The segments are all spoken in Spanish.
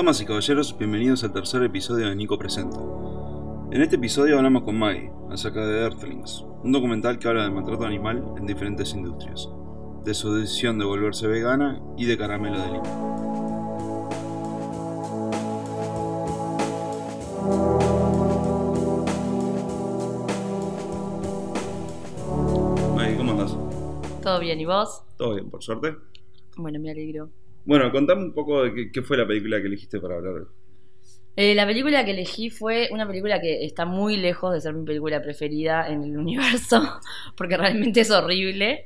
Damas y caballeros, bienvenidos al tercer episodio de Nico Presenta. En este episodio hablamos con Maggie acerca de Earthlings, un documental que habla del maltrato animal en diferentes industrias, de su decisión de volverse vegana y de caramelo de lima. Maggie, ¿cómo andás? ¿Todo bien? ¿Y vos? Todo bien, por suerte. Bueno, me alegro. Bueno, contame un poco de qué, fue la película que elegiste para hablar. Eh, la película que elegí fue una película que está muy lejos de ser mi película preferida en el universo, porque realmente es horrible,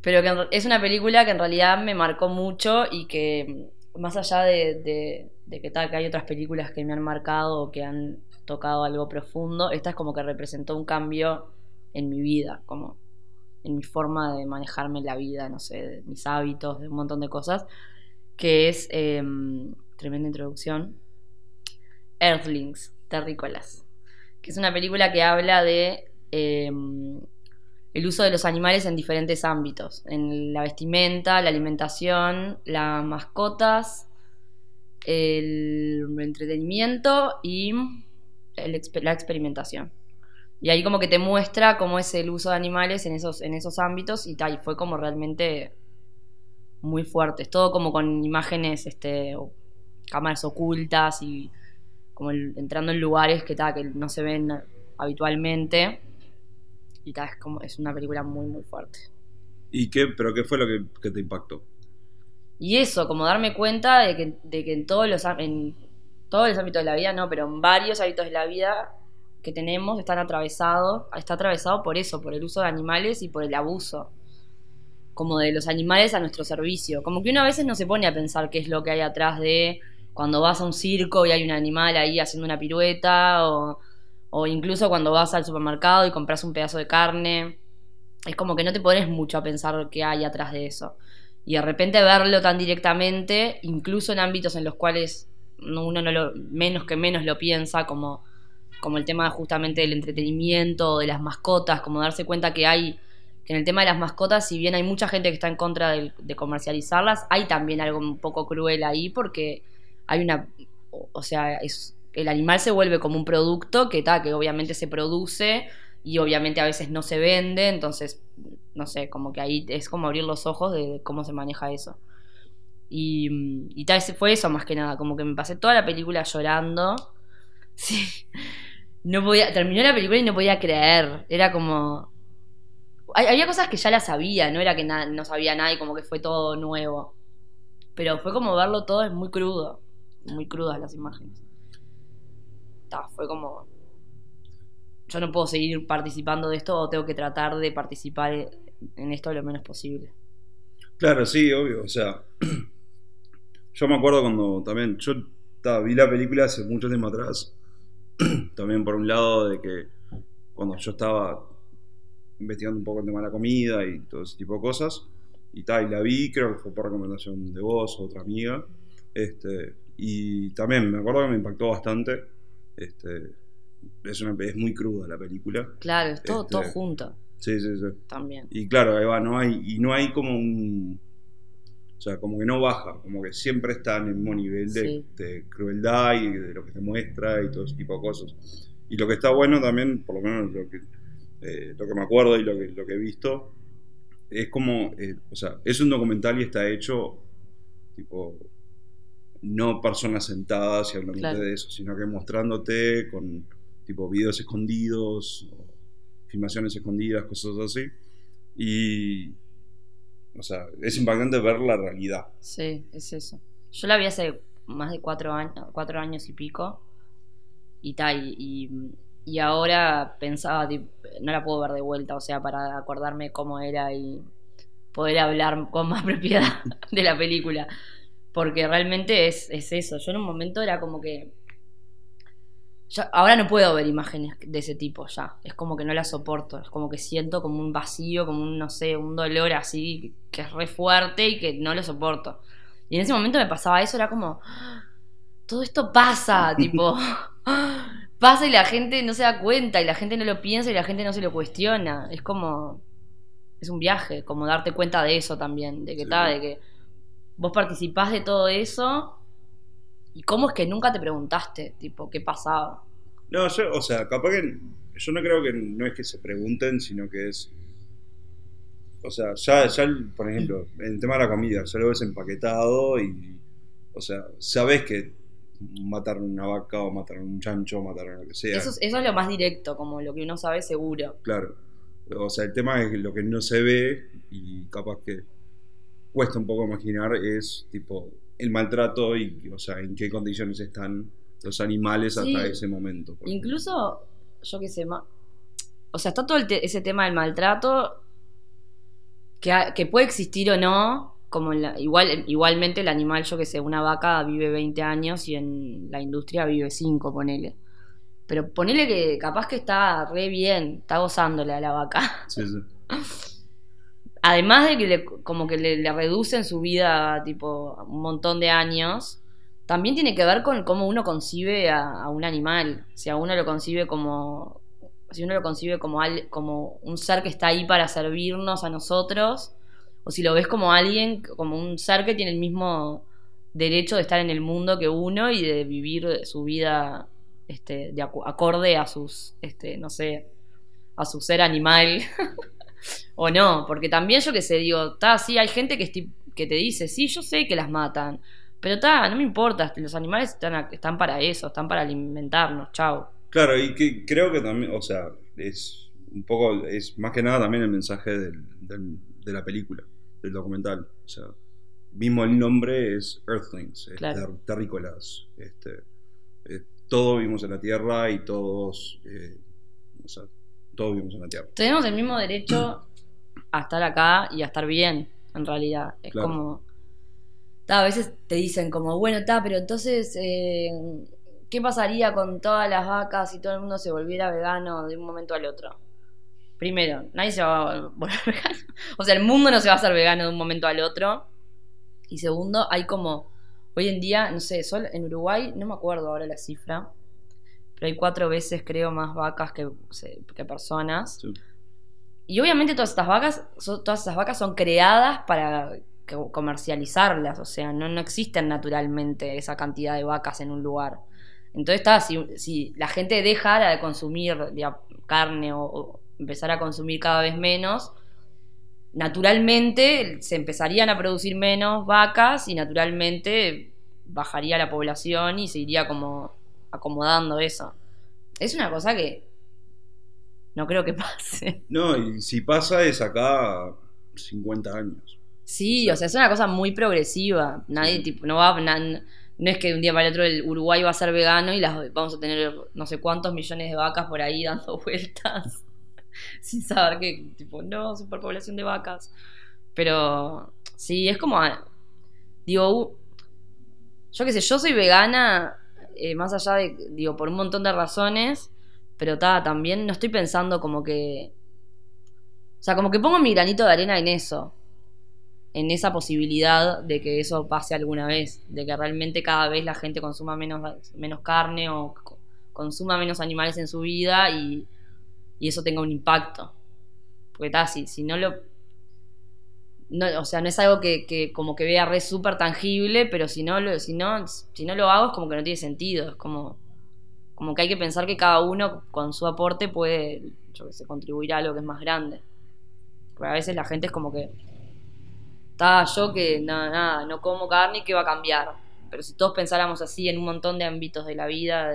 pero que es una película que en realidad me marcó mucho y que más allá de, que tal que hay otras películas que me han marcado o que han tocado algo profundo, esta es como que representó un cambio en mi vida, como en mi forma de manejarme la vida, no sé, de mis hábitos, de un montón de cosas, que es em, tremenda introducción. Earthlings, Terrícolas, que es una película que habla de em, el uso de los animales en diferentes ámbitos, en la vestimenta, la alimentación, las mascotas, el entretenimiento y la experimentación. Y ahí como que te muestra cómo es el uso de animales en esos, en esos ámbitos y tal, y fue como realmente muy fuerte. Es todo como con imágenes, este, o cámaras ocultas y como el- entrando en lugares que, ta, que no se ven habitualmente. Y ta, es como es una película muy muy fuerte. ¿Y qué, pero qué fue lo que, que te impactó? Y eso, como darme cuenta de que, de que en todos los en todos los ámbitos de la vida, no, pero en varios ámbitos de la vida que tenemos están atravesados, está atravesado por eso, por el uso de animales y por el abuso. Como de los animales a nuestro servicio. Como que uno a veces no se pone a pensar qué es lo que hay atrás de cuando vas a un circo y hay un animal ahí haciendo una pirueta, o, incluso cuando vas al supermercado y compras un pedazo de carne. Es como que no te pones mucho a pensar qué hay atrás de eso. Y de repente verlo tan directamente, incluso en ámbitos en los cuales no- uno no lo, menos que menos lo piensa, como, como el tema justamente del entretenimiento, de las mascotas, como darse cuenta que hay, en el tema de las mascotas, si bien hay mucha gente que está en contra de, comercializarlas, hay también algo un poco cruel ahí porque hay una, o sea, el animal se vuelve como un producto que, ta, que obviamente se produce y obviamente a veces no se vende, entonces, no sé, como que ahí es como abrir los ojos de, cómo se maneja eso. Y, y tal fue eso más que nada, como que me pasé toda la película llorando. Sí. No podía, terminó la película y no podía creer. Era como. Había cosas que ya las sabía, no era que na- no sabía nada y como que fue todo nuevo. Pero fue como verlo todo, es muy crudo. Muy crudas las imágenes. Fue como. Yo no puedo seguir participando de esto o tengo que tratar de participar en esto lo menos posible. Claro, sí, obvio. O sea, yo me acuerdo cuando también, yo vi la película hace mucho tiempo atrás, también por un lado de que cuando yo estaba investigando un poco el tema de la comida y todo ese tipo de cosas, y tal, y la vi, creo que fue por recomendación de vos o otra amiga, este, y también me acuerdo que me impactó bastante, este, es, una, es muy cruda la película, Claro, es todo, Este- todo junto sí, sí, sí. también. Y claro, ahí va, no hay, y no hay como un. O sea, como que no baja, como que siempre está en el mismo nivel de, Sí. de crueldad y de lo que te muestra y todo ese tipo de cosas. Y lo que está bueno también, por lo menos lo que, eh, lo que me acuerdo y lo que, lo que he visto, es como, eh, o sea, es un documental y está hecho, tipo, no personas sentadas y hablándote Claro. de eso, sino que mostrándote con, tipo, videos escondidos, filmaciones escondidas, cosas así. Y, o sea, es impactante ver la realidad. Sí, es eso. Yo la vi hace más de cuatro años, cuatro años y pico. Y tal, y, y- y ahora pensaba, tipo, no la puedo ver de vuelta, o sea, para acordarme cómo era y poder hablar con más propiedad de la película. Porque realmente es, es eso. Yo en un momento era como que. yo ahora no puedo ver imágenes de ese tipo ya. Es como que no las soporto. Es como que siento como un vacío, como un, no sé, un dolor así que es re fuerte y que no lo soporto. Y en ese momento me pasaba eso, era como. "Ah, Todo esto pasa, tipo. Pasa y la gente no se da cuenta, y la gente no lo piensa y la gente no se lo cuestiona. Es como. Es un viaje, como darte cuenta de eso también. De que Sí. ta, de que vos participás de todo eso ¿Y cómo es que nunca te preguntaste, tipo, qué pasaba? No, yo, o sea, capaz que yo no creo que no es que se pregunten, sino que es. O sea, ya, ya por ejemplo, en el tema de la comida, ya lo ves empaquetado y. O sea, sabes que mataron una vaca o mataron un chancho o mataron lo que sea. Eso, es- eso es lo más directo, como lo que uno sabe seguro. Claro. O sea, el tema es que lo que no se ve y capaz que cuesta un poco imaginar es tipo el maltrato y, o sea, en qué condiciones están los animales Sí. hasta ese momento. Incluso, yo qué sé, ma- o sea, está todo el te- ese tema del maltrato que, que puede existir o no, como en la- igual, igualmente el animal, yo qué sé, una vaca vive 20 años y en la industria vive 5, ponele. Pero ponele que capaz que está re bien, está gozándole a la vaca. Sí, sí. Además de que le, como que le, le reducen su vida tipo un montón de años, también tiene que ver con cómo uno concibe a, a un animal. Si a uno lo concibe como. Si uno lo concibe como, al- como un ser que está ahí para servirnos a nosotros, o si lo ves como alguien, como un ser que tiene el mismo derecho de estar en el mundo que uno y de vivir su vida este, de acorde a sus, este, no sé, a su ser animal. O no, porque también yo que sé, digo, está sí, hay gente que, que te dice, sí, yo sé que las matan, pero está, no me importa, los animales están, están para eso, están para alimentarnos, chao. Claro, y que creo que también, o sea, es un poco, es más que nada también el mensaje de la película, del documental. O sea, mismo el nombre es Earthlings, es Claro. ter- terrícolas. Este, eh, todos vivimos en la Tierra y todos, eh, o sea, todos vivimos en la Tierra. Tenemos el mismo derecho a estar acá y a estar bien, en realidad. Es Claro. como... ta, a veces te dicen como, bueno, está, pero entonces, eh, ¿qué pasaría con todas las vacas si todo el mundo se volviera vegano de un momento al otro? Primero, nadie se va a volver vegano. O sea, el mundo no se va a hacer vegano de un momento al otro. Y segundo, hay como, hoy en día, no sé, solo en Uruguay, no me acuerdo ahora la cifra, pero hay cuatro veces, creo, más vacas que, que personas. Sí. Y obviamente todas estas vacas, son- todas esas vacas son creadas para co- comercializarlas, o sea, no, no existen naturalmente esa cantidad de vacas en un lugar. Entonces está, si, si la gente dejara de consumir carne o, o empezar a consumir cada vez menos, naturalmente se empezarían a producir menos vacas y naturalmente bajaría la población y se iría como acomodando eso. Es una cosa que no creo que pase. No, y si pasa es acá 50 años. Sí, o sea, es una cosa muy progresiva. Nadie, Sí. tipo, no va, na- no es que de un día para el otro el Uruguay va a ser vegano y las vamos a tener no sé cuántos millones de vacas por ahí dando vueltas sin saber que, tipo, no, superpoblación de vacas. Pero sí, es como, ah, digo, yo qué sé, yo soy vegana eh, más allá de, digo, por un montón de razones, pero ta, también no estoy pensando como que, o sea, como que pongo mi granito de arena en eso en esa posibilidad de que eso pase alguna vez, de que realmente cada vez la gente consuma menos, menos carne o co- consuma menos animales en su vida y, y eso tenga un impacto. Porque está, si, si no lo... O sea, no es algo que, como que vea re súper tangible, pero si no, lo, si, no, si no lo hago es como que no tiene sentido, es como, como que hay que pensar que cada uno con su aporte puede, yo que sé, contribuir a algo que es más grande. Porque a veces la gente es como que está yo que nada, nada, no como carne, ¿qué va a cambiar? Pero si todos pensáramos así en un montón de ámbitos de la vida,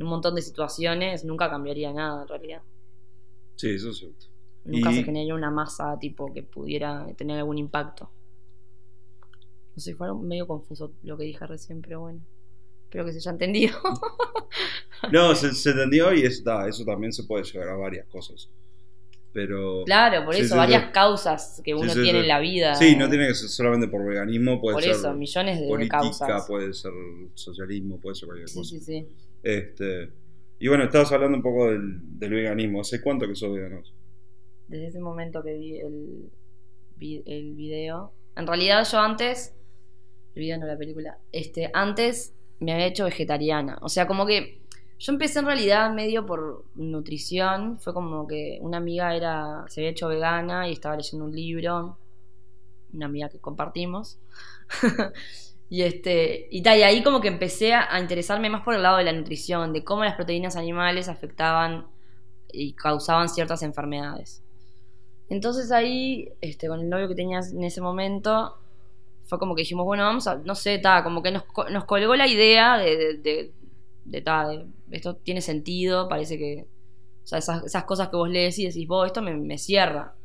en un montón de situaciones, nunca cambiaría nada en realidad. Sí, eso es cierto. Nunca Y- se generaría una masa tipo que pudiera tener algún impacto. No sé, fue medio confuso lo que dije recién, pero bueno. Espero que se haya entendido. No, se, se entendió y eso, da, eso también se puede llegar a varias cosas. Pero. claro, por Sí, eso, sí, varias sí. causas que uno Sí, sí, tiene sí. en la vida. Sí, no tiene que ser solamente por veganismo, puede Por ser eso, millones de, de política, causas. puede ser socialismo, puede ser cualquier Sí, cosa. sí, sí. Este, y bueno, estabas hablando un poco del, veganismo. ¿Hace cuánto que sos vegano? desde ese momento que vi el, vi- el video. En realidad yo antes, el video no la película, este, antes me había hecho vegetariana. O sea, como que yo empecé en realidad medio por nutrición. Fue como que una amiga era, se había hecho vegana y estaba leyendo un libro. Una amiga que compartimos. Y este, y, tal, y ahí como que empecé a, interesarme más por el lado de la nutrición, de cómo las proteínas animales afectaban y causaban ciertas enfermedades. Entonces ahí, este, con el novio que tenías en ese momento, fue como que dijimos, bueno, vamos a, no sé, ta, como que nos, nos colgó la idea de, de, ta, esto tiene sentido, parece que, o sea, esas, esas cosas que vos lees y decís, vos, esto me, me cierra.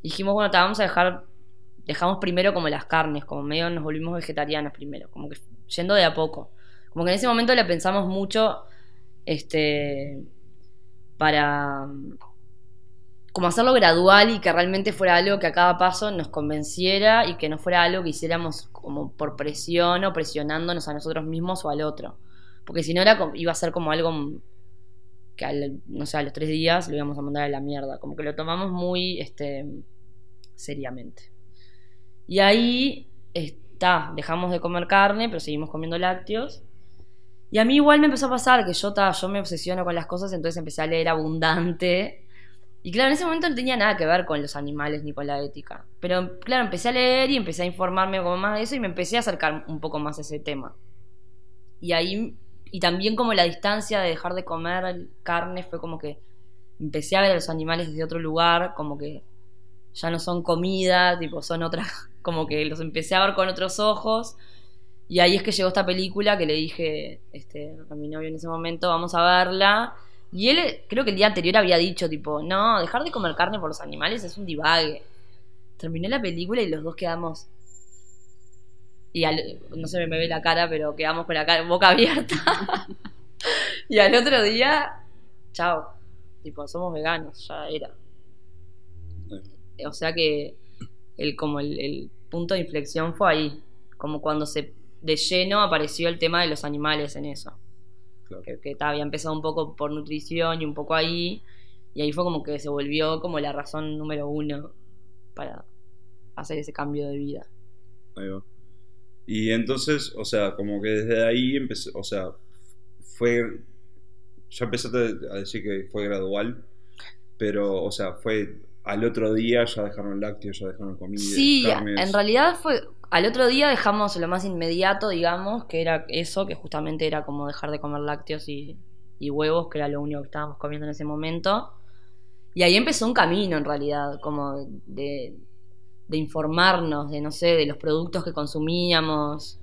Y dijimos, bueno, ta, vamos a dejar, dejamos primero como las carnes, como medio nos volvimos vegetarianos primero, como que yendo de a poco. Como que en ese momento le pensamos mucho, este, para como hacerlo gradual y que realmente fuera algo que a cada paso nos convenciera y que no fuera algo que hiciéramos como por presión o presionándonos a nosotros mismos o al otro. Porque si no era iba a ser como algo que al- no sé, a los tres días lo íbamos a mandar a la mierda. Como que lo tomamos muy este seriamente. Y ahí está, dejamos de comer carne, pero seguimos comiendo lácteos. Y a mí igual me empezó a pasar que yo, ta, yo me obsesiono con las cosas, entonces empecé a leer abundante. Y claro, en ese momento no tenía nada que ver con los animales ni con la ética. Pero claro, empecé a leer y empecé a informarme como más de eso y me empecé a acercar un poco más a ese tema. Y ahí, y también como la distancia de dejar de comer carne fue como que empecé a ver a los animales desde otro lugar, como que ya no son comida, tipo son otras, como que los empecé a ver con otros ojos. Y ahí es que llegó esta película que le dije este, a mi novio en ese momento, vamos a verla. Y él, creo que el día anterior había dicho, tipo, no, dejar de comer carne por los animales es un divague. Terminé la película y los dos quedamos. Y al- no se me ve la cara, pero quedamos con la cara, boca abierta. y al otro día, chao. Tipo, somos veganos, ya era. O sea que el, como el, el punto de inflexión fue ahí. Como cuando se de lleno apareció el tema de los animales en eso Claro. que, que ta, había empezado un poco por nutrición y un poco ahí, y ahí fue como que se volvió como la razón número uno para hacer ese cambio de vida. Ahí va. Y entonces, o sea, como que desde ahí empecé, o sea, fue, ya empezaste a decir que fue gradual, pero, o sea, fue al otro día ya dejaron lácteos, ya dejaron comida, Sí, carnes. en realidad fue, al otro día dejamos lo más inmediato, digamos, que era eso, que justamente era como dejar de comer lácteos y, y huevos, que era lo único que estábamos comiendo en ese momento. Y ahí empezó un camino, en realidad, como de, de informarnos, de no sé, de los productos que consumíamos,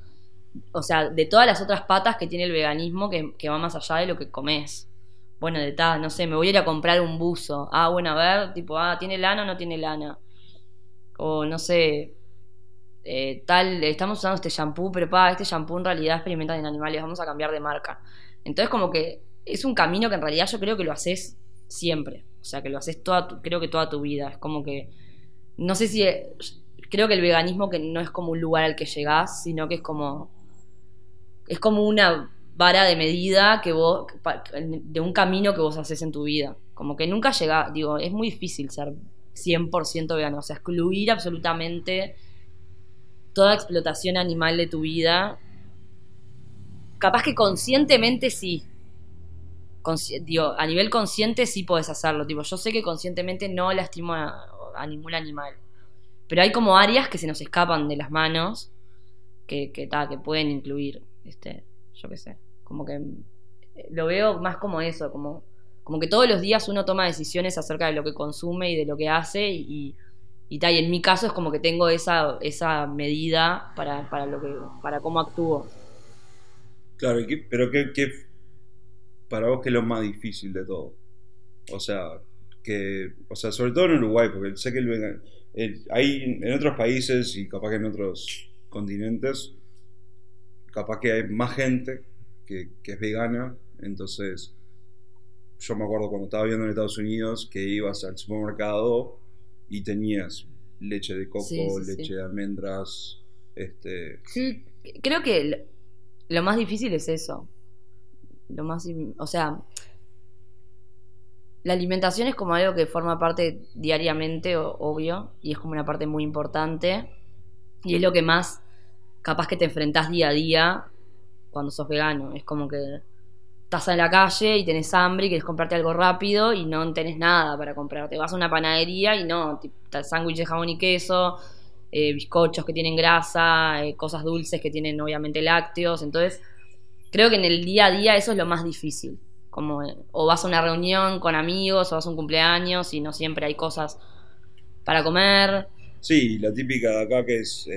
o sea, de todas las otras patas que tiene el veganismo que, que va más allá de lo que comes. Bueno, de tal, no sé, me voy a ir a comprar un buzo. Ah, bueno, a ver, tipo, ah, ¿tiene lana o no tiene lana? O no sé, eh, tal, estamos usando este shampoo, pero pa, este shampoo en realidad experimenta en animales, vamos a cambiar de marca. Entonces, como que es un camino que en realidad yo creo que lo haces siempre. O sea, que lo haces toda tu- creo que toda tu vida. Es como que. No sé si. Creo que el veganismo que no es como un lugar al que llegás, sino que es como. Es como una vara de medida que vos. de un camino que vos haces en tu vida. Como que nunca llegás. Digo, es muy difícil ser 100% vegano. O sea, excluir absolutamente toda explotación animal de tu vida. Capaz que conscientemente sí. Digo, a nivel consciente sí puedes hacerlo. Tipo, yo sé que conscientemente no lastimo a, a ningún animal. Pero hay como áreas que se nos escapan de las manos que, que, ta, que pueden incluir. Este, yo qué sé. Como que eh, lo veo más como eso, como, como que todos los días uno toma decisiones acerca de lo que consume y de lo que hace y, y, ta, y en mi caso es como que tengo esa, esa medida para, para lo que para cómo actúo. Claro, ¿y qué- pero qué, qué- para vos qué es lo más difícil de todo? O sea, que, o sea, sobre todo en Uruguay, porque sé que el el- hay en otros países y capaz que en otros continentes, capaz que hay más gente que, que es vegana, entonces yo me acuerdo cuando estaba viendo en Estados Unidos que ibas al supermercado y tenías leche de coco, Sí, sí, leche sí. de almendras, este, Sí, creo que lo, más difícil es eso. Lo más, o sea, la alimentación es como algo que forma parte diariamente, obvio, y es como una parte muy importante. Y es lo que más capaz que te enfrentás día a día cuando sos vegano. Es como que estás en la calle y tenés hambre y querés comprarte algo rápido y no tenés nada para comprarte. Vas a una panadería y no, sándwich de jamón y queso, eh, bizcochos que tienen grasa, eh, cosas dulces que tienen obviamente lácteos. Entonces, creo que en el día a día eso es lo más difícil. Como, eh, o vas a una reunión con amigos, o vas a un cumpleaños y no siempre hay cosas para comer. Sí, la típica de acá que es,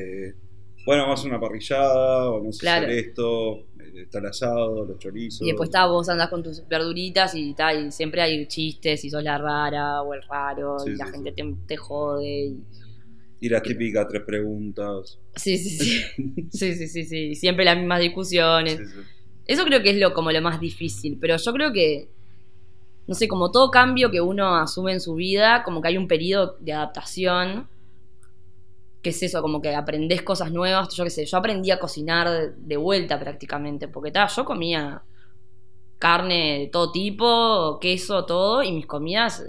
bueno, vamos a una parrillada, vamos Claro. a hacer esto, está el asado, los chorizos. Y después está, vos andás con tus verduritas y, ta, y siempre hay chistes y sos la rara o el raro Sí, y la sí, gente sí. te, te jode. y- Y las típicas tres preguntas. Sí, sí, sí. sí, sí, sí, sí. Siempre las mismas discusiones. Eso creo que es lo como lo más difícil, pero yo creo que no sé, como todo cambio que uno asume en su vida, como que hay un periodo de adaptación. Que es eso, como que aprendés cosas nuevas. Yo qué sé, yo aprendí a cocinar de, vuelta prácticamente, porque ta, yo comía carne de todo tipo, queso, todo, y mis comidas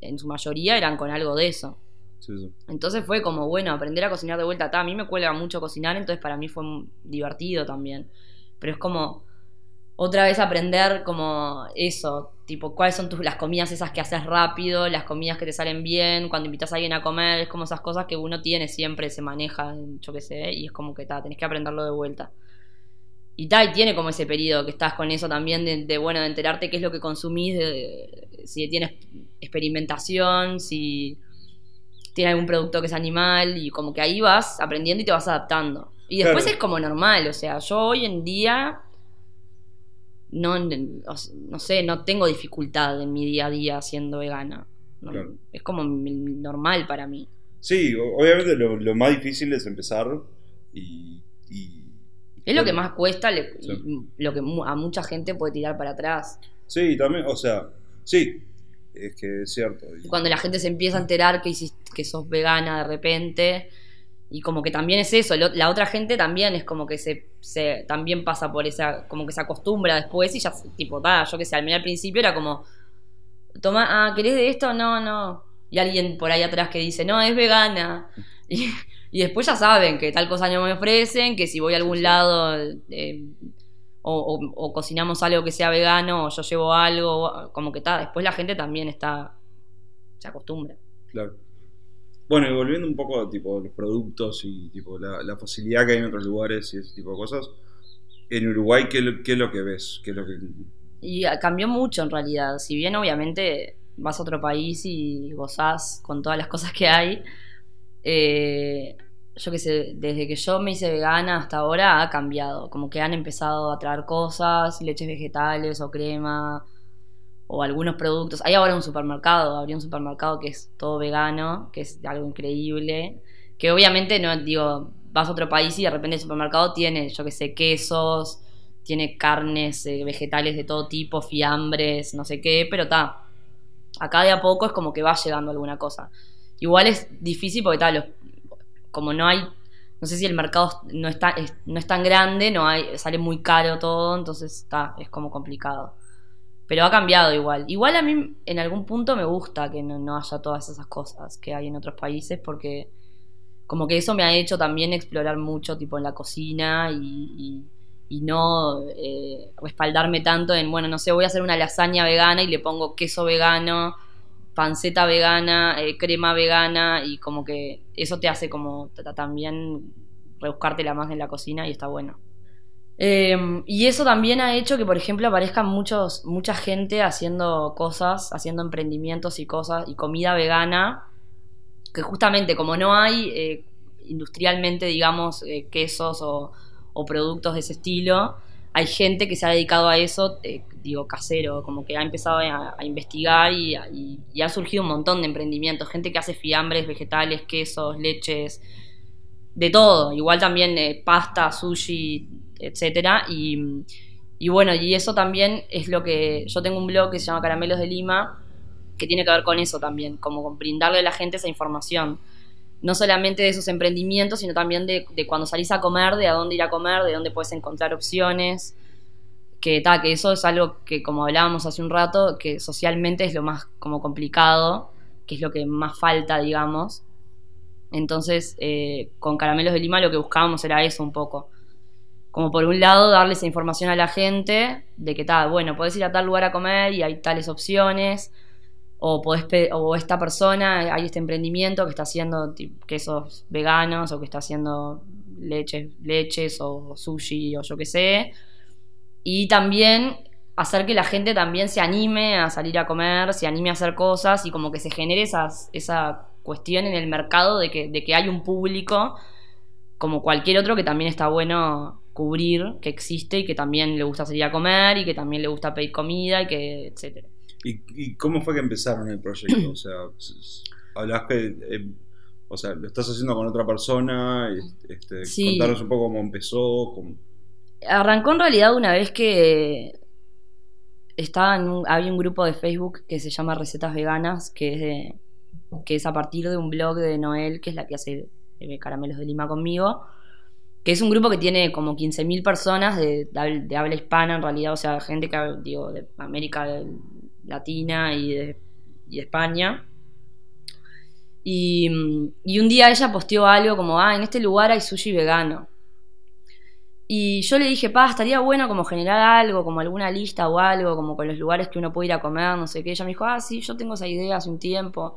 en su mayoría eran con algo de eso. Sí, sí. Entonces fue como, bueno, aprender a cocinar de vuelta. Ta, a mí me cuelga mucho cocinar, entonces para mí fue divertido también. Pero es como otra vez aprender como eso, tipo, cuáles son tus, las comidas esas que haces rápido, las comidas que te salen bien, cuando invitas a alguien a comer, es como esas cosas que uno tiene siempre, se maneja, yo qué sé, y es como que ta, tenés que aprenderlo de vuelta. Y ta, y tiene como ese periodo que estás con eso también de, de, bueno, de enterarte qué es lo que consumís, de- si tienes experimentación, si tiene algún producto que es animal y como que ahí vas aprendiendo y te vas adaptando. Y después Claro. es como normal, o sea, yo hoy en día no, no sé, no tengo dificultad en mi día a día siendo vegana. No, Claro. Es como normal para mí. Sí, obviamente lo, lo más difícil es empezar y... y- Es lo que más cuesta, le- Sí. y lo que a mucha gente puede tirar para atrás. Sí, también, o sea, sí, es que es cierto. y- Cuando la gente se empieza a enterar que, hiciste, que sos vegana de repente, y como que también es eso, la otra gente también es como que se, se también pasa por esa, como que se acostumbra después y ya, tipo, da, yo que sé, al menos al principio era como, toma, ah, ¿querés de esto? No, no. Y alguien por ahí atrás que dice, no, es vegana. Y, y después ya saben que tal cosa no me ofrecen, que si voy a algún lado eh, o, o- o cocinamos algo que sea vegano o yo llevo algo, como que está, después la gente también está, se acostumbra. Claro. Bueno, y volviendo un poco a tipo, los productos y tipo, la, la facilidad que hay en otros lugares y ese tipo de cosas, en Uruguay, ¿qué, qué es lo que ves? ¿Qué es lo que... Y ah, cambió mucho en realidad. Si bien obviamente vas a otro país y gozás con todas las cosas que hay, eh, yo qué sé, desde que yo me hice vegana hasta ahora ha cambiado. Como que han empezado a traer cosas, leches vegetales o crema o algunos productos. Hay ahora un supermercado, habría un supermercado que es todo vegano, que es algo increíble. Que obviamente no, digo, vas a otro país y de repente el supermercado tiene, yo qué sé, quesos, tiene carnes, eh, vegetales de todo tipo, fiambres, no sé qué, pero está. Acá de a poco es como que va llegando alguna cosa. Igual es difícil porque tal, como no hay, no sé si el mercado no está, es- no es tan grande, no hay, sale muy caro todo, entonces está, es como complicado. Pero ha cambiado igual. Igual a mí en algún punto me gusta que no, no haya todas esas cosas que hay en otros países porque como que eso me ha hecho también explorar mucho tipo en la cocina y, y- y no eh, respaldarme tanto en, bueno, no sé, voy a hacer una lasaña vegana y le pongo queso vegano, panceta vegana, eh, crema vegana y como que eso te hace como también rebuscártela más en la cocina y está bueno. Eh, y eso también ha hecho que, por ejemplo, aparezcan muchos, mucha gente haciendo cosas, haciendo emprendimientos y cosas, y comida vegana, que justamente como no hay eh, industrialmente, digamos, eh, quesos o, productos de ese estilo, hay gente que se ha dedicado a eso, eh, digo, casero, como que ha empezado a, investigar y, ha surgido un montón de emprendimientos, gente que hace fiambres, vegetales, quesos, leches, de todo, igual también pasta, sushi, etcétera, y, bueno, y eso también es lo que, yo tengo un blog que se llama Caramelos de Lima, que tiene que ver con eso también, como con brindarle a la gente esa información. No solamente de esos emprendimientos, sino también de, de cuando salís a comer, de a dónde ir a comer, de dónde puedes encontrar opciones. Que, ta, que eso es algo que, como hablábamos hace un rato, que socialmente es lo más como complicado, que es lo que más falta, digamos. Entonces, eh, con Caramelos de Lima lo que buscábamos era eso un poco. Como por un lado, darle esa información a la gente de que, tal, bueno, podés ir a tal lugar a comer y hay tales opciones o, podés o esta persona, hay este emprendimiento que está haciendo quesos veganos o que está haciendo leches, leches o sushi o yo qué sé. Y también hacer que la gente también se anime a salir a comer, se anime a hacer cosas y como que se genere esas, esa cuestión en el mercado de que, de que hay un público como cualquier otro que también está bueno cubrir, que existe y que también le gusta salir a comer y que también le gusta pedir comida y que etcétera. ¿Y, y cómo fue que empezaron el proyecto? O sea, s- s- hablás que, eh, o sea, lo estás haciendo con otra persona, y, este, Sí. contanos un poco cómo empezó, cómo- Arrancó en realidad una vez que estaba en un- había un grupo de Facebook que se llama Recetas Veganas, que es, de- que es a partir de un blog de Noel, que es la que hace eh, Caramelos de Lima conmigo, que es un grupo que tiene como 15.000 personas de, de habl- de habla hispana en realidad, o sea, gente que, digo, de América Latina y de, y de España. Y, y un día ella posteó algo como, ah, en este lugar hay sushi vegano. Y yo le dije, pa, estaría bueno como generar algo, como alguna lista o algo, como con los lugares que uno puede ir a comer, no sé qué. Ella me dijo, ah, sí, yo tengo esa idea hace un tiempo.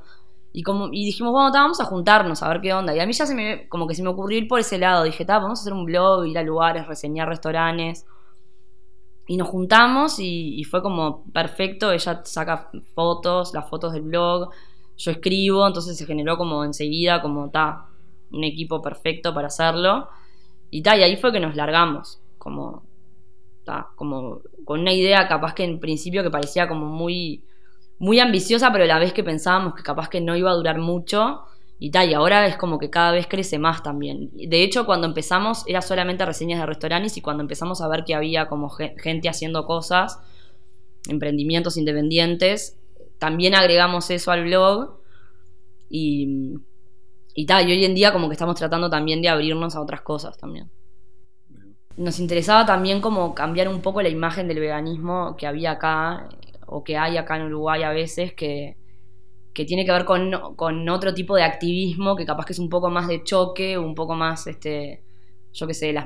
Y, como, y dijimos, bueno, ta, vamos a juntarnos a ver qué onda. Y a mí ya se me, como que se me ocurrió ir por ese lado. Dije, ta, vamos a hacer un blog, ir a lugares, reseñar restaurantes. Y nos juntamos y, y fue como perfecto. Ella saca fotos, las fotos del blog. Yo escribo, entonces se generó como enseguida, como, ta, un equipo perfecto para hacerlo. Y tal, y ahí fue que nos largamos, como, ta, como con una idea capaz que en principio que parecía como muy, muy ambiciosa, pero a la vez que pensábamos que capaz que no iba a durar mucho. Y tal, y ahora es como que cada vez crece más también. De hecho, cuando empezamos era solamente reseñas de restaurantes y cuando empezamos a ver que había como ge- gente haciendo cosas, emprendimientos independientes, también agregamos eso al blog y, y tal, y hoy en día como que estamos tratando también de abrirnos a otras cosas también. Nos interesaba también como cambiar un poco la imagen del veganismo que había acá o que hay acá en Uruguay a veces que, que tiene que ver con, con otro tipo de activismo que capaz que es un poco más de choque, un poco más, este, yo qué sé, las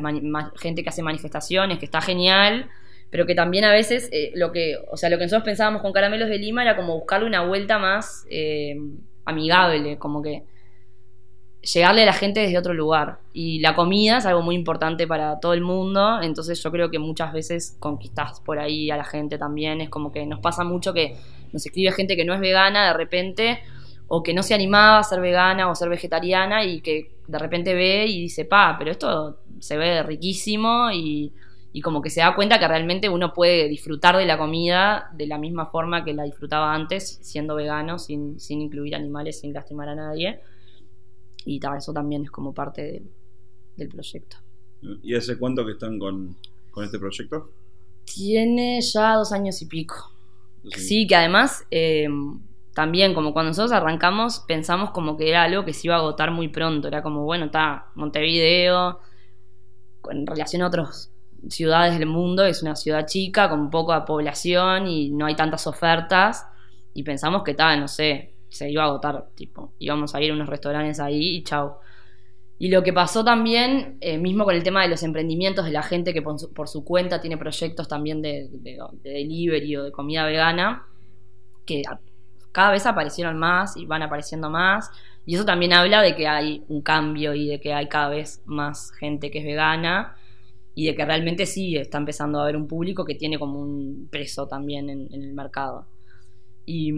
gente que hace manifestaciones, que está genial, pero que también a veces eh, lo que, o sea, lo que nosotros pensábamos con Caramelos de Lima era como buscarle una vuelta más eh, amigable, como que llegarle a la gente desde otro lugar. Y la comida es algo muy importante para todo el mundo, entonces yo creo que muchas veces conquistás por ahí a la gente también, es como que nos pasa mucho que nos escribe gente que no es vegana de repente, o que no se animaba a ser vegana o ser vegetariana y que de repente ve y dice, pa, pero esto se ve riquísimo y, y como que se da cuenta que realmente uno puede disfrutar de la comida de la misma forma que la disfrutaba antes, siendo vegano, sin, sin incluir animales, sin lastimar a nadie. Y eso también es como parte del, del proyecto. ¿Y hace cuánto que están con, con este proyecto? Tiene ya dos años y pico. Sí, que además eh, también como cuando nosotros arrancamos pensamos como que era algo que se iba a agotar muy pronto. Era como, bueno, está Montevideo, en relación a otras ciudades del mundo, es una ciudad chica con poca población y no hay tantas ofertas. Y pensamos que tal, no sé, se iba a agotar, tipo, íbamos a ir a unos restaurantes ahí y chau. Y lo que pasó también, eh, mismo con el tema de los emprendimientos, de la gente que por su, cuenta tiene proyectos también de, de- de delivery o de comida vegana, que cada vez aparecieron más y van apareciendo más. Y eso también habla de que hay un cambio y de que hay cada vez más gente que es vegana y de que realmente sí está empezando a haber un público que tiene como un peso también en el mercado. Y,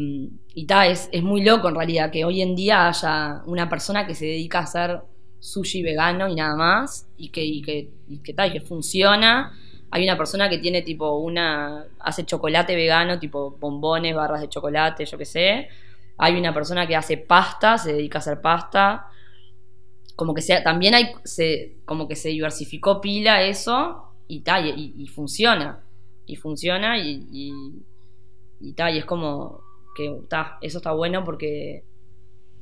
y es, es muy loco en realidad que hoy en día haya una persona que se dedica a hacer sushi vegano y nada más, y que, y que, y que, que funciona. Hay una persona que tiene tipo una. hace chocolate vegano, tipo bombones, barras de chocolate, yo qué sé. Hay una persona que hace pasta, se dedica a hacer pasta. Como que sea, también hay. Se, como que se diversificó pila eso y tal, y funciona. Y funciona y, y, tal, y es como que ta, eso está bueno porque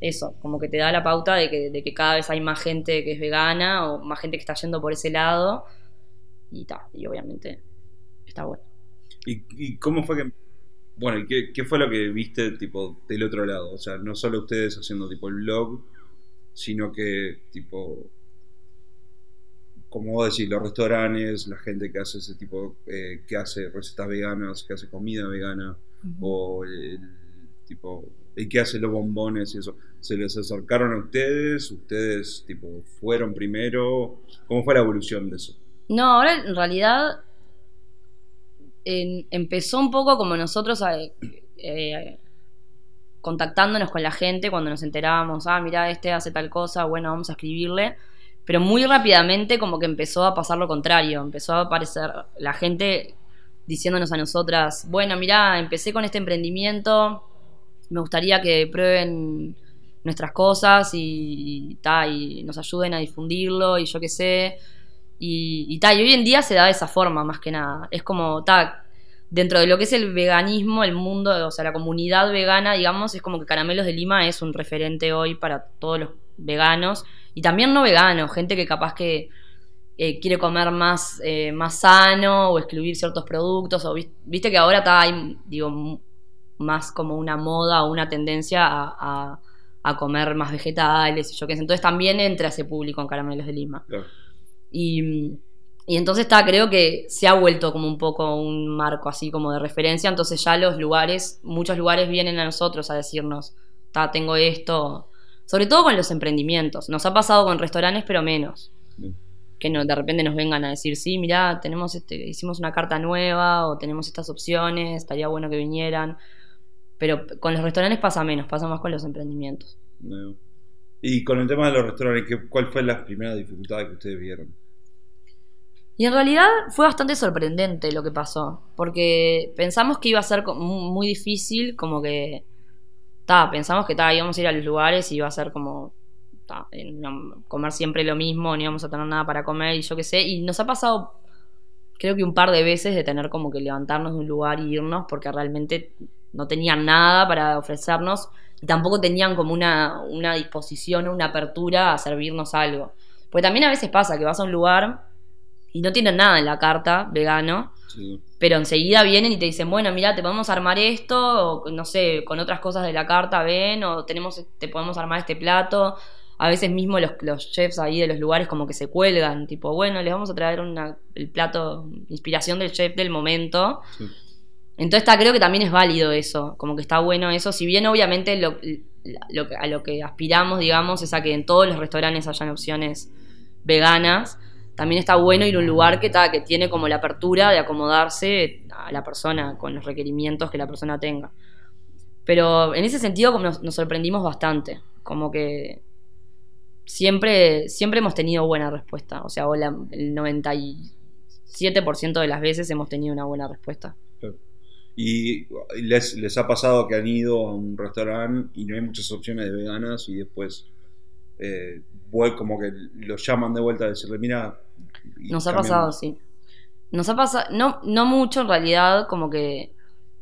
eso, como que te da la pauta de que, de que cada vez hay más gente que es vegana o más gente que está yendo por ese lado y ta, y obviamente está bueno. ¿Y, y cómo fue que.? Bueno, ¿y qué, qué fue lo que viste tipo del otro lado? O sea, no solo ustedes haciendo tipo el blog, sino que tipo. Como vos decís, los restaurantes, la gente que hace ese tipo, eh, que hace recetas veganas, que hace comida vegana, o el- Tipo, ¿y qué hacen los bombones y eso? ¿Se les acercaron a ustedes? ¿Ustedes, tipo, fueron primero? ¿Cómo fue la evolución de eso? No, ahora en realidad en- empezó un poco como nosotros a- eh, contactándonos con la gente cuando nos enterábamos, ah, mira, este hace tal cosa, bueno, vamos a escribirle. Pero muy rápidamente como que empezó a pasar lo contrario, empezó a aparecer la gente diciéndonos a nosotras, bueno, mira, empecé con este emprendimiento, me gustaría que prueben nuestras cosas y, y, ta, y nos ayuden a difundirlo y yo qué sé. Y, y, ta, y hoy en día se da de esa forma más que nada. Es como, ta, dentro de lo que es el veganismo, el mundo, o sea, la comunidad vegana, digamos, es como que Caramelos de Lima es un referente hoy para todos los veganos y también no veganos, gente que capaz que eh, quiere comer más, eh, más sano o excluir ciertos productos, o vis- viste que ahora está, hay, digo, más como una moda o una tendencia a, a- a comer más vegetales y yo qué sé. Entonces también entra ese público en Caramelos de Lima. Claro. Y, y entonces está, creo que se ha vuelto como un poco un marco así como de referencia. Entonces ya los lugares, muchos lugares vienen a nosotros a decirnos, ta, tengo esto. Sobre todo con los emprendimientos. Nos ha pasado con restaurantes, pero menos. Que no, de repente nos vengan a decir, sí, mirá, tenemos este, hicimos una carta nueva o tenemos estas opciones, estaría bueno que vinieran. Pero con los restaurantes pasa menos, pasa más con los emprendimientos. No. Y con el tema de los restaurantes, ¿qué- ¿cuál fue la primera dificultad que ustedes vieron? Y en realidad fue bastante sorprendente lo que pasó, porque pensamos que iba a ser muy difícil, como que, ta, pensamos que ta, íbamos a ir a los lugares y iba a ser como, comer siempre lo mismo, no íbamos a tener nada para comer y yo qué sé, y nos ha pasado creo que un par de veces de tener como que levantarnos de un lugar y irnos porque realmente no tenían nada para ofrecernos y tampoco tenían como una, una disposición o una apertura a servirnos algo. Porque también a veces pasa que vas a un lugar y no tienen nada en la carta vegano, Sí. pero enseguida vienen y te dicen, bueno, mira, te podemos armar esto, o no sé, con otras cosas de la carta ven, o tenemos, te podemos armar este plato. A veces mismo los, los chefs ahí de los lugares como que se cuelgan, tipo, bueno, les vamos a traer una, el plato, inspiración del chef del momento. Sí. Entonces está, creo que también es válido eso, como que está bueno eso, si bien obviamente lo, a lo que aspiramos, digamos, es a que en todos los restaurantes hayan opciones veganas, también está bueno ir a un lugar que, ta, que tiene como la apertura de acomodarse a la persona con los requerimientos que la persona tenga. Pero en ese sentido como nos, sorprendimos bastante, como que siempre, siempre hemos tenido buena respuesta, o sea, la- el 97% de las veces hemos tenido una buena respuesta. ¿Y les, les ha pasado que han ido a un restaurante y no hay muchas opciones de veganas y después eh, como que los llaman de vuelta a decirle, mira... Nos ha pasado, sí. Nos ha pasado, no, no mucho en realidad, como que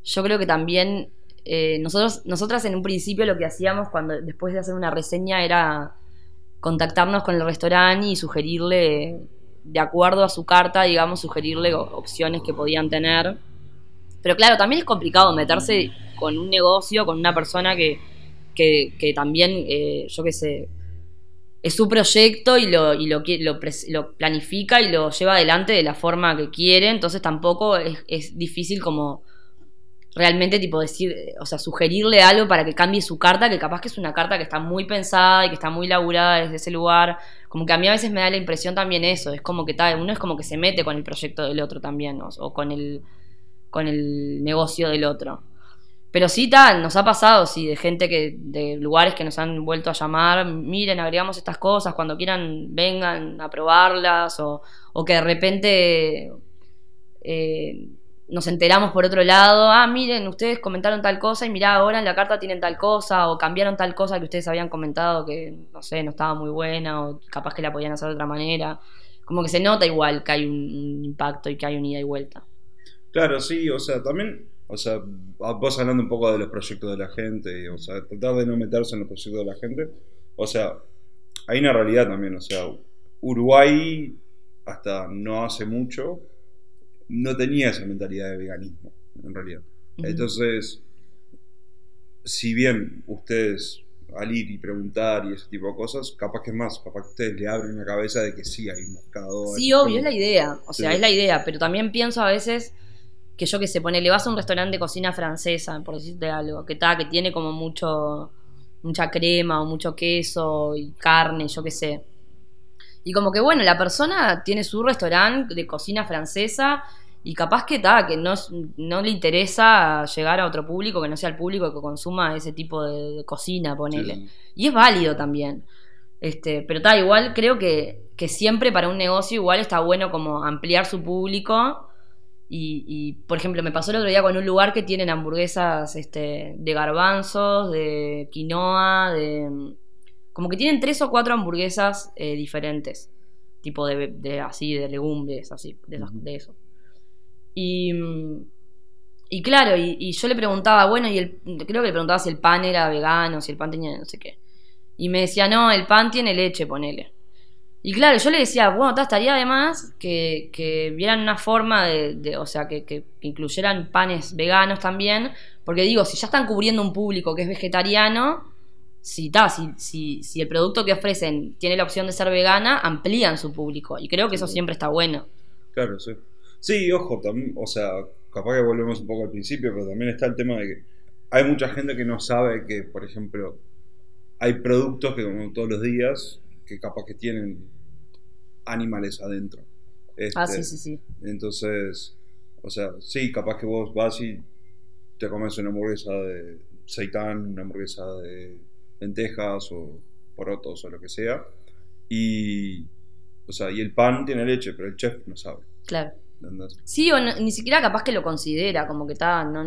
yo creo que también eh, nosotros, nosotras en un principio lo que hacíamos cuando después de hacer una reseña era contactarnos con el restaurante y sugerirle, de acuerdo a su carta, digamos, sugerirle opciones que podían tener. Pero claro, también es complicado meterse con un negocio, con una persona que, que, que también, eh, yo qué sé, es su proyecto y lo, y lo, lo, lo planifica y lo lleva adelante de la forma que quiere, entonces tampoco es, es difícil como realmente tipo decir, o sea, sugerirle algo para que cambie su carta, que capaz que es una carta que está muy pensada y que está muy laburada desde ese lugar, como que a mí a veces me da la impresión también eso, es como que tal, uno es como que se mete con el proyecto del otro también, o, o con el con el negocio del otro. Pero sí, tal, nos ha pasado, sí, de gente que, de lugares que nos han vuelto a llamar, miren, agregamos estas cosas, cuando quieran vengan a probarlas, o, o que de repente eh, nos enteramos por otro lado, ah, miren, ustedes comentaron tal cosa y mirá, ahora en la carta tienen tal cosa, o cambiaron tal cosa que ustedes habían comentado que, no sé, no estaba muy buena, o capaz que la podían hacer de otra manera. Como que se nota igual que hay un, impacto y que hay un ida y vuelta. Claro, sí, o sea, también, o sea, vos hablando un poco de los proyectos de la gente, o sea, tratar de no meterse en los proyectos de la gente, o sea, hay una realidad también, o sea, Uruguay hasta no hace mucho no tenía esa mentalidad de veganismo, en realidad. Entonces, si bien ustedes al ir y preguntar y ese tipo de cosas, capaz que es más, capaz que ustedes le abren la cabeza de que sí hay un mercado. Sí, obvio, es la idea. O sea, Sí. es la idea. Pero también pienso a veces que yo que sé, pone, le vas a un restaurante de cocina francesa, por decirte algo, que está, que tiene como mucho, mucha crema o mucho queso y carne, yo qué sé. Y como que bueno, la persona tiene su restaurante de cocina francesa y capaz que está, que no, no le interesa llegar a otro público que no sea el público que consuma ese tipo de, cocina, ponele. Sí. Y es válido también. Este, pero está, igual creo que, que siempre para un negocio igual está bueno como ampliar su público. Y, y, por ejemplo, me pasó el otro día con un lugar que tienen hamburguesas este, de garbanzos, de quinoa, de... Como que tienen tres o cuatro hamburguesas eh, diferentes. Tipo de, de así, de legumbres, así, de, esos- de eso. Y, y claro, y, y yo le preguntaba, bueno, y el, creo que le preguntaba si el pan era vegano, si el pan tenía no sé qué. Y me decía, no, el pan tiene leche, ponele. Y claro, yo le decía, bueno, ta, estaría además que, que vieran una forma de, de- o sea, que, incluyeran panes veganos también, porque digo, si ya están cubriendo un público que es vegetariano, si, ta, si, si, si el producto que ofrecen tiene la opción de ser vegana, amplían su público. Y creo que eso siempre está bueno. Claro, sí. Sí, ojo, también, o sea, capaz que volvemos un poco al principio, pero también está el tema de que hay mucha gente que no sabe que, por ejemplo, hay productos que como todos los días, que capaz que tienen animales adentro. Ah, Este, sí, sí, sí. Entonces, o sea, sí, capaz que vos vas y te comes una hamburguesa de seitán, una hamburguesa de lentejas o porotos o lo que sea, y, o sea, y el pan tiene leche, pero el chef no sabe. Claro. ¿entendés? Sí, o no- ni siquiera capaz que lo considera, como que está, no,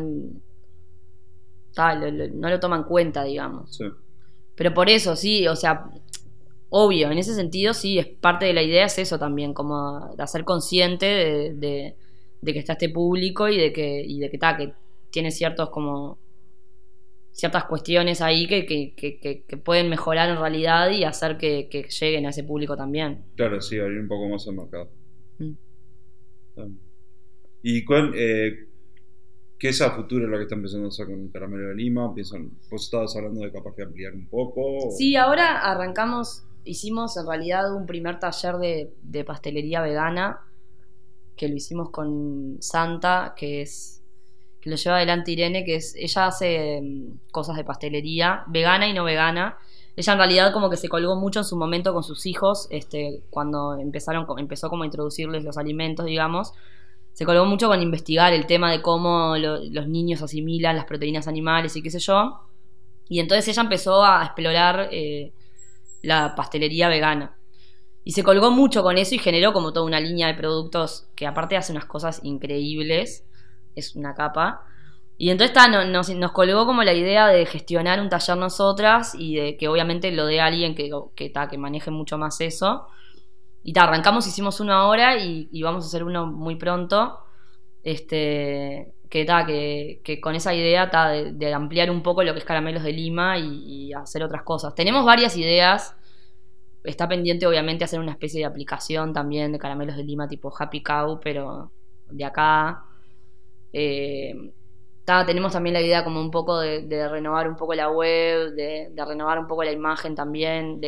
ta, lo- lo- no lo toma en cuenta, digamos. Sí. Pero por eso, sí, o sea, obvio, en ese sentido, sí, es parte de la idea es eso también, como de hacer consciente de, de- de que está este público y de que, y de que, ta, que tiene ciertos como ciertas cuestiones ahí que, que, que- que- que pueden mejorar en realidad y hacer que, lleguen a ese público también. Claro, sí, abrir un poco más el mercado. Mm. ¿Y cuál, eh, qué es a futuro lo que está empezando a hacer con Caramelo de Lima? ¿Piensan, vos estabas hablando de capaz que ampliar un poco? o- Sí, ahora arrancamos, hicimos en realidad un primer taller de, de pastelería vegana, que lo hicimos con Santa, que es que lo lleva adelante Irene, que es, ella hace mm, cosas de pastelería, vegana y no vegana. Ella en realidad como que se colgó mucho en su momento con sus hijos, este, cuando empezaron, empezó como a introducirles los alimentos, digamos. Se colgó mucho con investigar el tema de cómo lo- los niños asimilan las proteínas animales y qué sé yo. Y entonces ella empezó a explorar eh, la pastelería vegana. Y se colgó mucho con eso y generó como toda una línea de productos que aparte hace unas cosas increíbles. Es una capa. Y entonces no- nos, nos colgó como la idea de gestionar un taller nosotras y de que obviamente lo dé alguien que, que, que maneje mucho más eso. Y ta, arrancamos, hicimos uno ahora y vamos a hacer uno muy pronto. Este, que, ta, que, que con esa idea ta, de, de ampliar un poco lo que es Caramelos de Lima y, y hacer otras cosas. Tenemos varias ideas. Está pendiente, obviamente, hacer una especie de aplicación también de Caramelos de Lima tipo Happy Cow, pero de acá. Eh, tenemos también la idea como un poco de, de renovar un poco la web, de, de renovar un poco la imagen también.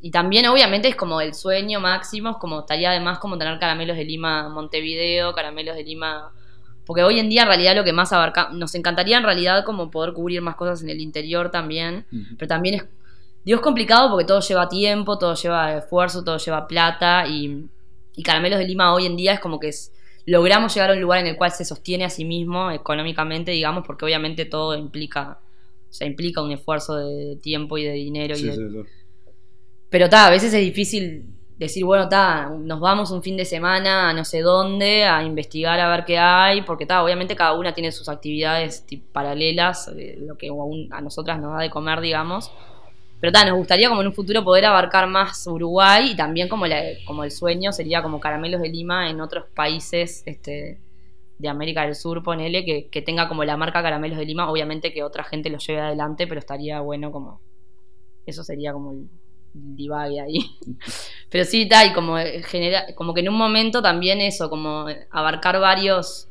Y también, obviamente, es como el sueño máximo, es como estaría además como tener Caramelos de Lima Montevideo, Caramelos de Lima porque hoy en día en realidad lo que más abarca, nos encantaría en realidad como poder cubrir más cosas en el interior también, pero también es, digo, es complicado porque todo lleva tiempo, todo lleva esfuerzo, todo lleva plata y, y Caramelos de Lima hoy en día es como que es, logramos llegar a un lugar en el cual se sostiene a sí mismo económicamente, digamos, porque obviamente todo implica, o sea, implica un esfuerzo de tiempo y de dinero. y Sí, de- sí, sí. pero ta, a veces es difícil decir, bueno, ta, nos vamos un fin de semana a no sé dónde a investigar a ver qué hay, porque ta, obviamente cada una tiene sus actividades ti- paralelas, eh, lo que a nosotras nos da de comer, digamos. Pero ta, nos gustaría como en un futuro poder abarcar más Uruguay y también como, la- como el sueño sería como Caramelos de Lima en otros países este, de América del Sur, ponele, que, que tenga como la marca Caramelos de Lima, obviamente que otra gente lo lleve adelante, pero estaría bueno como... Eso sería como el divague ahí. Pero sí, tal, como genera, como que en un momento también eso, como abarcar varios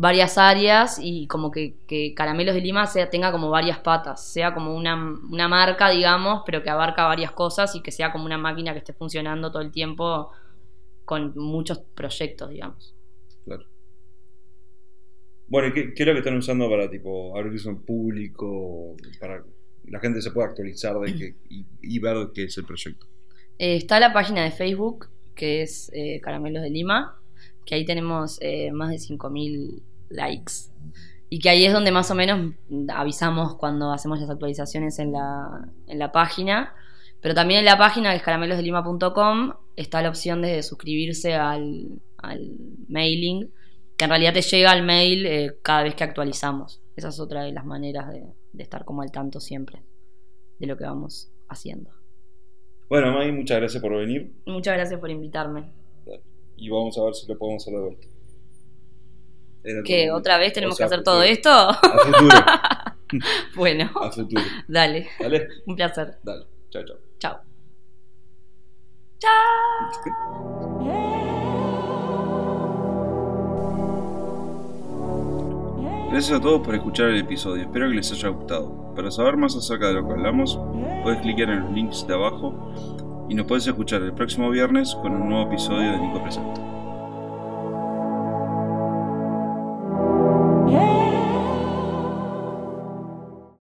varias áreas y como que, Caramelos de Lima sea, tenga como varias patas, sea como una, una marca, digamos, pero que abarca varias cosas y que sea como una máquina que esté funcionando todo el tiempo con muchos proyectos, digamos. Claro. Bueno, ¿y qué, es lo que están usando para tipo abrirse en público? Para la gente se pueda actualizar de que, y, y ver qué es el proyecto. Eh, está la página de Facebook, que es eh, Caramelos de Lima, que ahí tenemos eh, más de 5.000 likes. Y que ahí es donde más o menos avisamos cuando hacemos las actualizaciones en la, en la página. Pero también en la página, que es caramelosdelima.com, está la opción de suscribirse al, al mailing, que en realidad te llega al mail eh, cada vez que actualizamos. Esa es otra de las maneras de, de estar como al tanto siempre de lo que vamos haciendo. Bueno, May, muchas gracias por venir. Muchas gracias por invitarme. Y vamos a ver si lo podemos hacer de vuelta. ¿Que otra vez tenemos O sea, que hacer todo esto? A futuro. bueno, A futuro. dale, ¿Dale? un placer. Dale. Chao, chao. Chao. Chao. Gracias a todos por escuchar el episodio, espero que les haya gustado. Para saber más acerca de lo que hablamos, puedes clicar en los links de abajo y nos puedes escuchar el próximo viernes con un nuevo episodio de Nico Presenta.